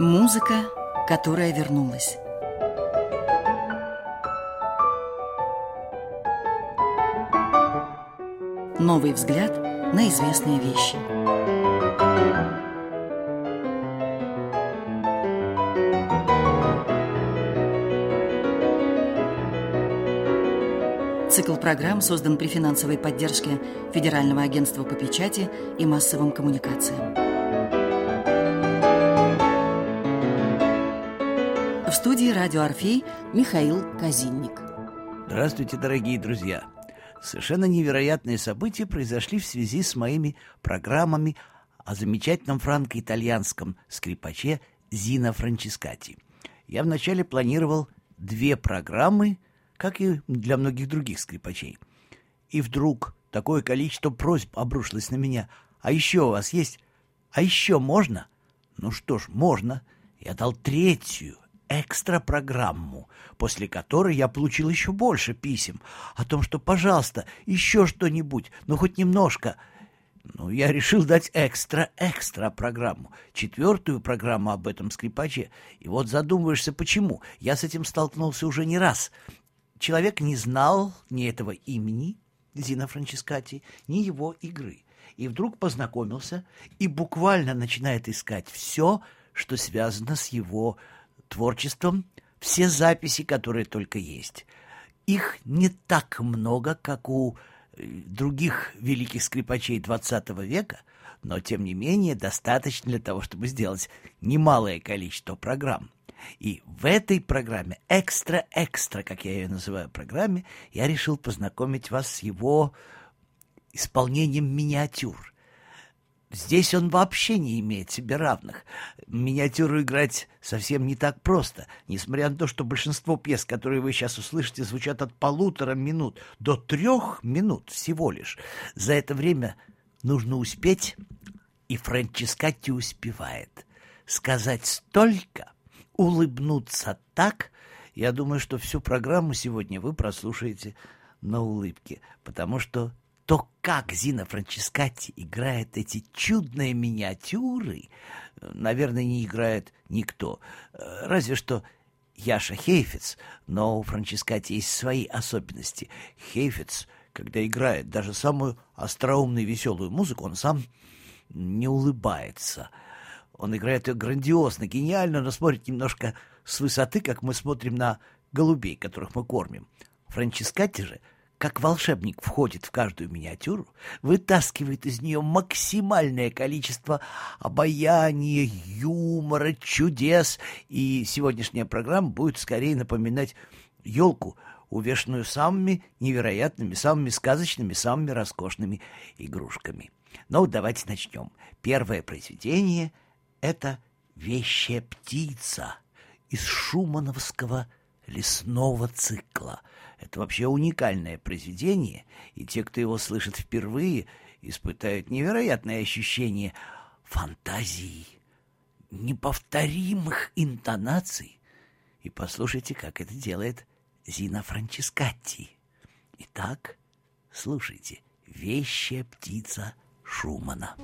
Музыка, которая вернулась. Новый взгляд на известные вещи. Цикл программ создан при финансовой поддержке Федерального агентства по печати и массовым коммуникациям. Студии «Радио Орфей» Михаил Казинник. Здравствуйте, дорогие друзья! Совершенно невероятные события произошли в связи с моими программами о замечательном франко-итальянском скрипаче Зино Франческати. Я вначале планировал две программы – как и для многих других скрипачей. И вдруг такое количество просьб обрушилось на меня. «А еще у вас есть? А еще можно?» Ну что ж, можно. Я дал третью, экстра-программу, после которой я получил еще больше писем о том, что, пожалуйста, еще что-нибудь, ну хоть немножко. Ну, я решил дать экстра-экстра программу, четвертую программу об этом скрипаче. И вот задумываешься, почему. Я с этим столкнулся уже не раз. Человек не знал ни этого имени Зина Франческати, ни его игры. И вдруг познакомился и буквально начинает искать все, что связано с его творчеством, все записи, которые только есть. Их не так много, как у э, других великих скрипачей XX века, но, тем не менее, достаточно для того, чтобы сделать немалое количество программ. И в этой программе, экстра-экстра, как я ее называю, программе, я решил познакомить вас с его исполнением миниатюр. Здесь он вообще не имеет себе равных. Миниатюру играть совсем не так просто, несмотря на то, что большинство пьес, которые вы сейчас услышите, звучат от полутора минут до трех минут всего лишь. За это время нужно успеть, и Франческати успевает сказать столько, улыбнуться так, я думаю, что всю программу сегодня вы прослушаете на улыбке, потому что то, как Зина Франческати играет эти чудные миниатюры, наверное, не играет никто. Разве что Яша Хейфец, но у Франческати есть свои особенности. Хейфец, когда играет даже самую остроумную и веселую музыку, он сам не улыбается — он играет ее грандиозно, гениально, но смотрит немножко с высоты, как мы смотрим на голубей, которых мы кормим. Франческати же, как волшебник, входит в каждую миниатюру, вытаскивает из нее максимальное количество обаяния, юмора, чудес, и сегодняшняя программа будет скорее напоминать елку, увешанную самыми невероятными, самыми сказочными, самыми роскошными игрушками. Ну, давайте начнем. Первое произведение — это вещая птица из шумановского лесного цикла. Это вообще уникальное произведение, и те, кто его слышит впервые, испытают невероятное ощущение фантазии, неповторимых интонаций. И послушайте, как это делает Зина Франческатти. Итак, слушайте «Вещая птица Шумана».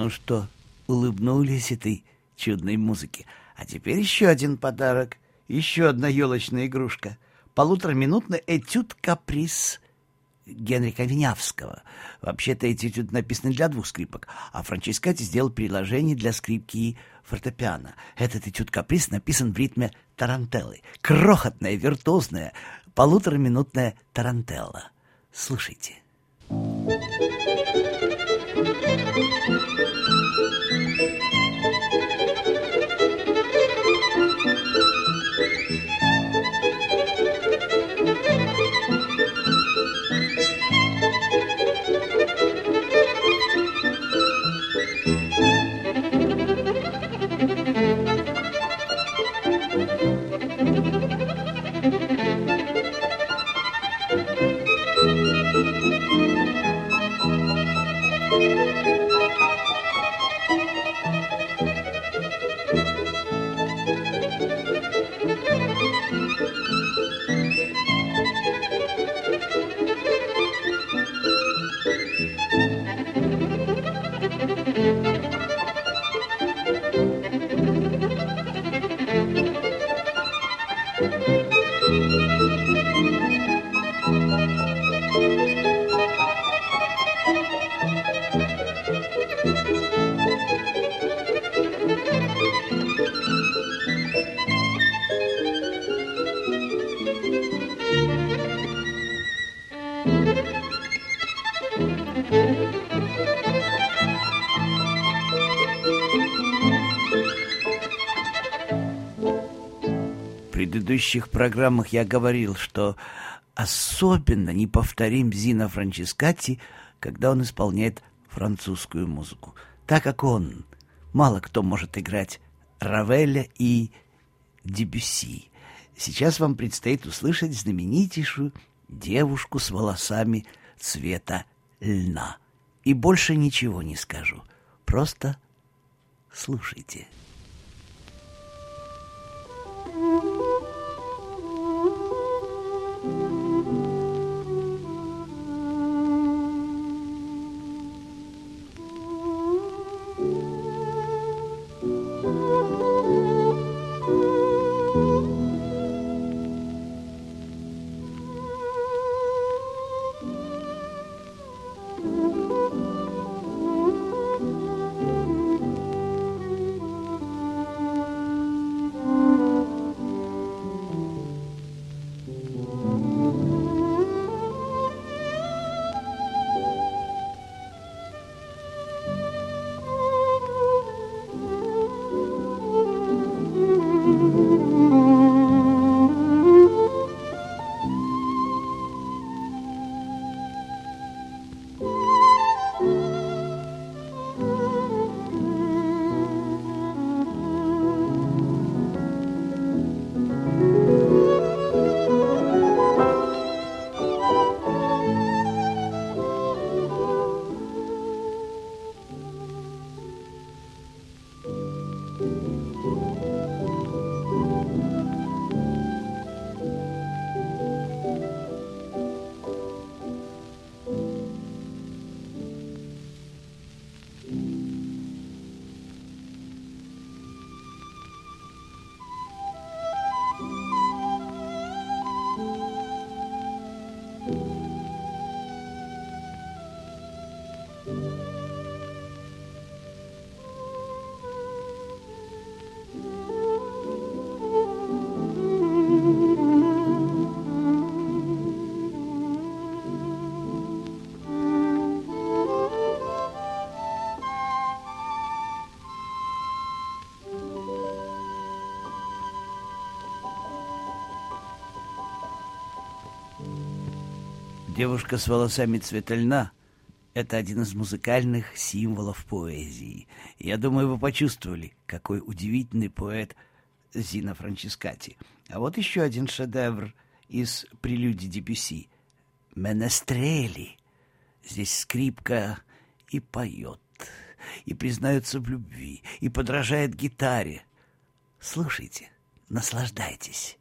Ну что, улыбнулись этой чудной музыке? А теперь еще один подарок, еще одна елочная игрушка. Полутораминутный этюд-каприз Генрика Винявского. Вообще-то эти этюды написаны для двух скрипок, а Франческати сделал приложение для скрипки и фортепиано. Этот этюд-каприз написан в ритме тарантеллы. Крохотная, виртуозная, полутораминутная тарантелла. Слушайте. Предыдущих программах я говорил, что особенно неповторим Зина Франческати, когда он исполняет французскую музыку, так как он, мало кто может играть Равеля и Дебюсси. Сейчас вам предстоит услышать знаменитейшую девушку с волосами цвета льна. И больше ничего не скажу. Просто слушайте. Девушка с волосами цвета льна — это один из музыкальных символов поэзии. Я думаю, вы почувствовали, какой удивительный поэт Зина Франческати. А вот еще один шедевр из прелюдии Дебюси — «Менестрели». Здесь скрипка и поет, и признается в любви, и подражает гитаре. Слушайте, наслаждайтесь.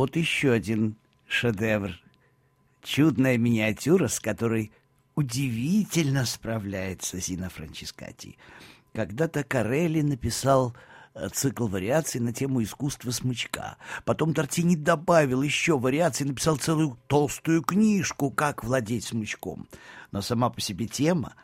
Вот еще один шедевр. Чудная миниатюра, с которой удивительно справляется Зина Франческати. Когда-то Карелли написал э, цикл вариаций на тему искусства смычка. Потом Тортини добавил еще вариаций, написал целую толстую книжку «Как владеть смычком». Но сама по себе тема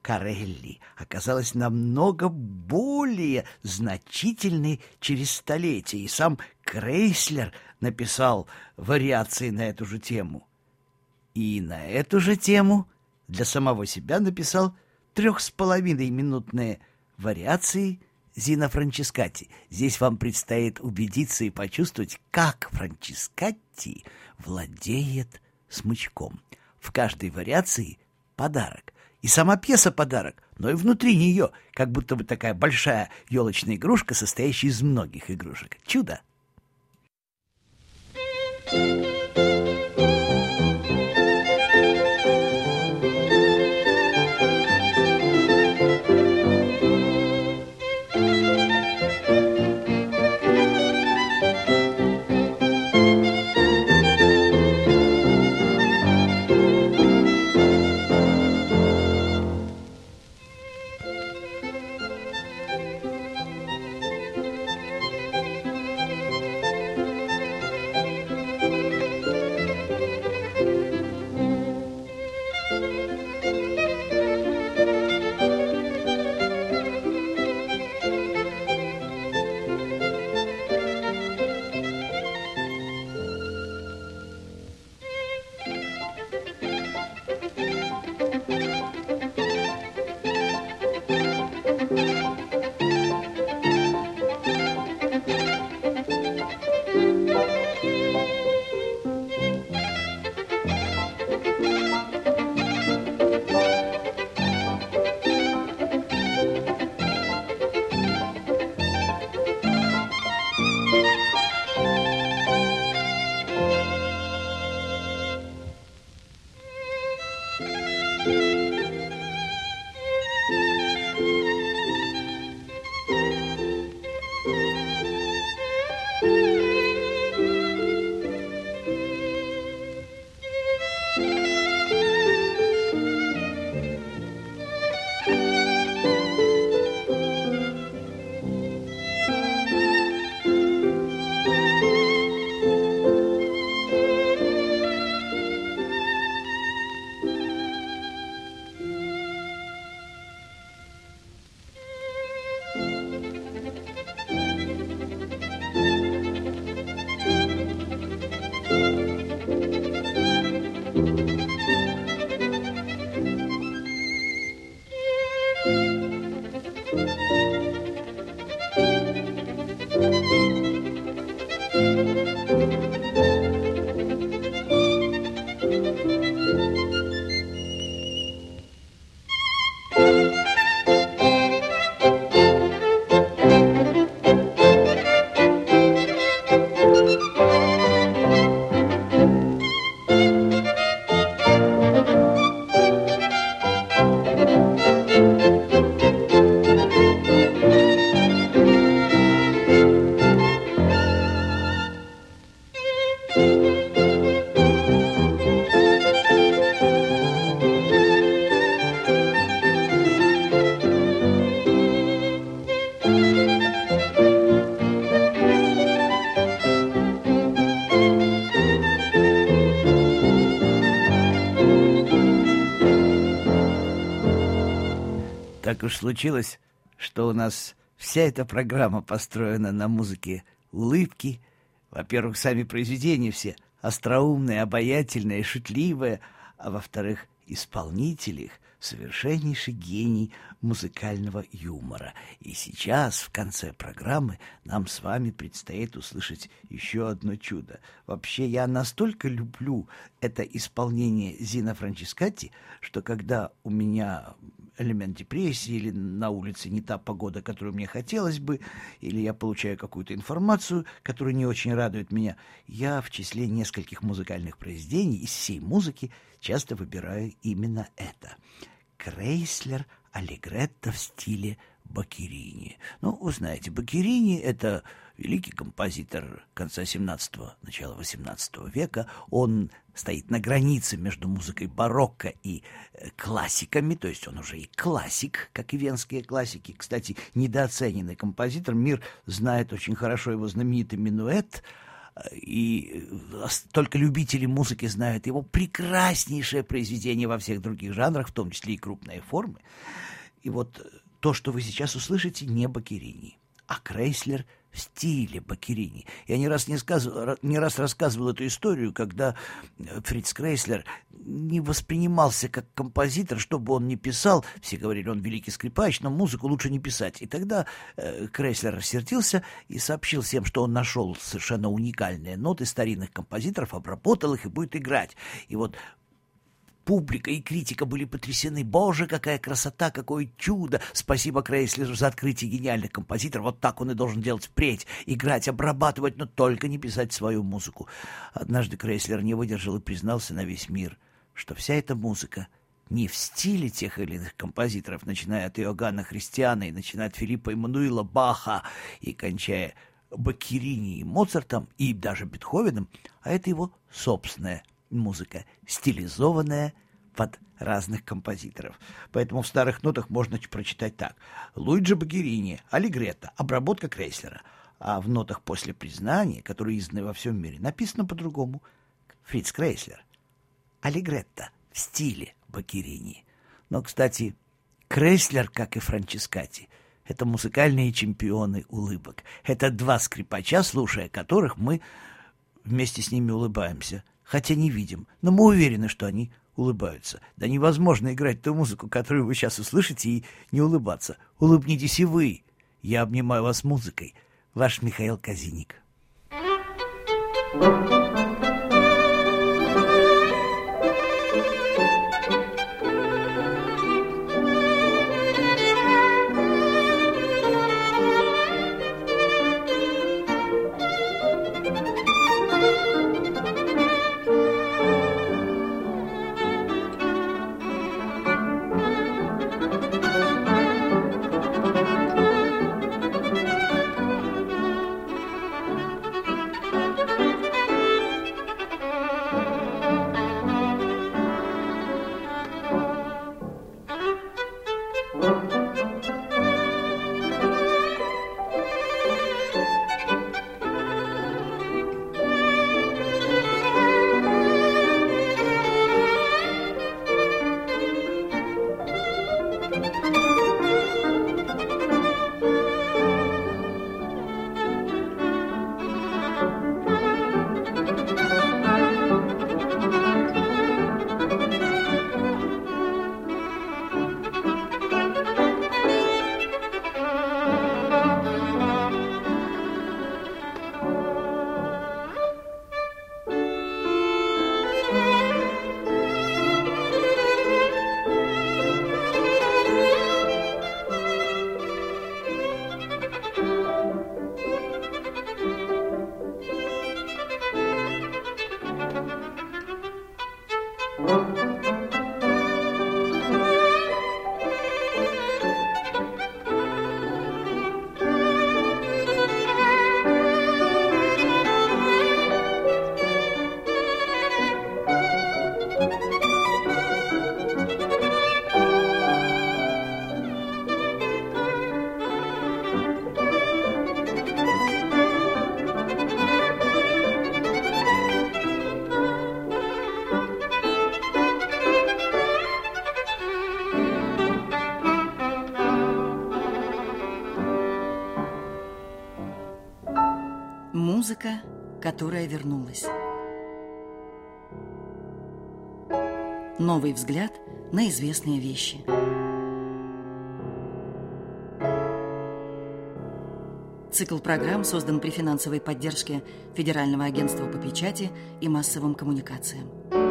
Карелли оказалась намного более значительной через столетия, и сам Крейслер написал вариации на эту же тему. И на эту же тему для самого себя написал трех с половиной минутные вариации Зина Франческати. Здесь вам предстоит убедиться и почувствовать, как Франческати владеет смычком. В каждой вариации подарок. И сама пьеса подарок, но и внутри нее, как будто бы такая большая елочная игрушка, состоящая из многих игрушек. Чудо! Thank you. Уж случилось, что у нас вся эта программа построена на музыке улыбки. Во-первых, сами произведения все остроумные, обаятельные, шутливые, а во-вторых, исполнители их совершеннейший гений музыкального юмора. И сейчас, в конце программы, нам с вами предстоит услышать еще одно чудо. Вообще, я настолько люблю это исполнение Зина Франческати, что когда у меня элемент депрессии, или на улице не та погода, которую мне хотелось бы, или я получаю какую-то информацию, которая не очень радует меня, я в числе нескольких музыкальных произведений из всей музыки часто выбираю именно это. Крейслер Аллегретто в стиле Бакерини. Ну, вы знаете, Бакерини — это великий композитор конца 17-го, начала 18 века. Он стоит на границе между музыкой барокко и э, классиками, то есть он уже и классик, как и венские классики. Кстати, недооцененный композитор. Мир знает очень хорошо его знаменитый минуэт — и э, только любители музыки знают его прекраснейшее произведение во всех других жанрах, в том числе и крупные формы. И вот то, что вы сейчас услышите, не Бакерини, а Крейслер стиле Бакерини. Я не раз, не, сказывал, не раз рассказывал эту историю, когда э, Фриц Крейслер не воспринимался как композитор, что бы он ни писал. Все говорили, он великий скрипач, но музыку лучше не писать. И тогда э, Крейслер рассердился и сообщил всем, что он нашел совершенно уникальные ноты старинных композиторов, обработал их и будет играть. И вот Публика и критика были потрясены. Боже, какая красота, какое чудо! Спасибо Крейслеру за открытие гениальных композиторов. Вот так он и должен делать впредь. Играть, обрабатывать, но только не писать свою музыку. Однажды Крейслер не выдержал и признался на весь мир, что вся эта музыка не в стиле тех или иных композиторов, начиная от Иоганна Христиана и начиная от Филиппа Эммануила Баха и кончая Баккерини и Моцартом и даже Бетховеном, а это его собственная музыка, стилизованная под разных композиторов. Поэтому в старых нотах можно прочитать так. Луиджи Багерини, Аллегретто, обработка Крейслера. А в нотах после признания, которые изданы во всем мире, написано по-другому. Фриц Крейслер. Аллегретто в стиле Багерини. Но, кстати, Крейслер, как и Франческати, это музыкальные чемпионы улыбок. Это два скрипача, слушая которых мы вместе с ними улыбаемся – хотя не видим, но мы уверены, что они улыбаются. Да невозможно играть ту музыку, которую вы сейчас услышите, и не улыбаться. Улыбнитесь и вы. Я обнимаю вас музыкой. Ваш Михаил Казиник. Thank you. Музыка, которая вернулась. Новый взгляд на известные вещи. Цикл программ создан при финансовой поддержке Федерального агентства по печати и массовым коммуникациям.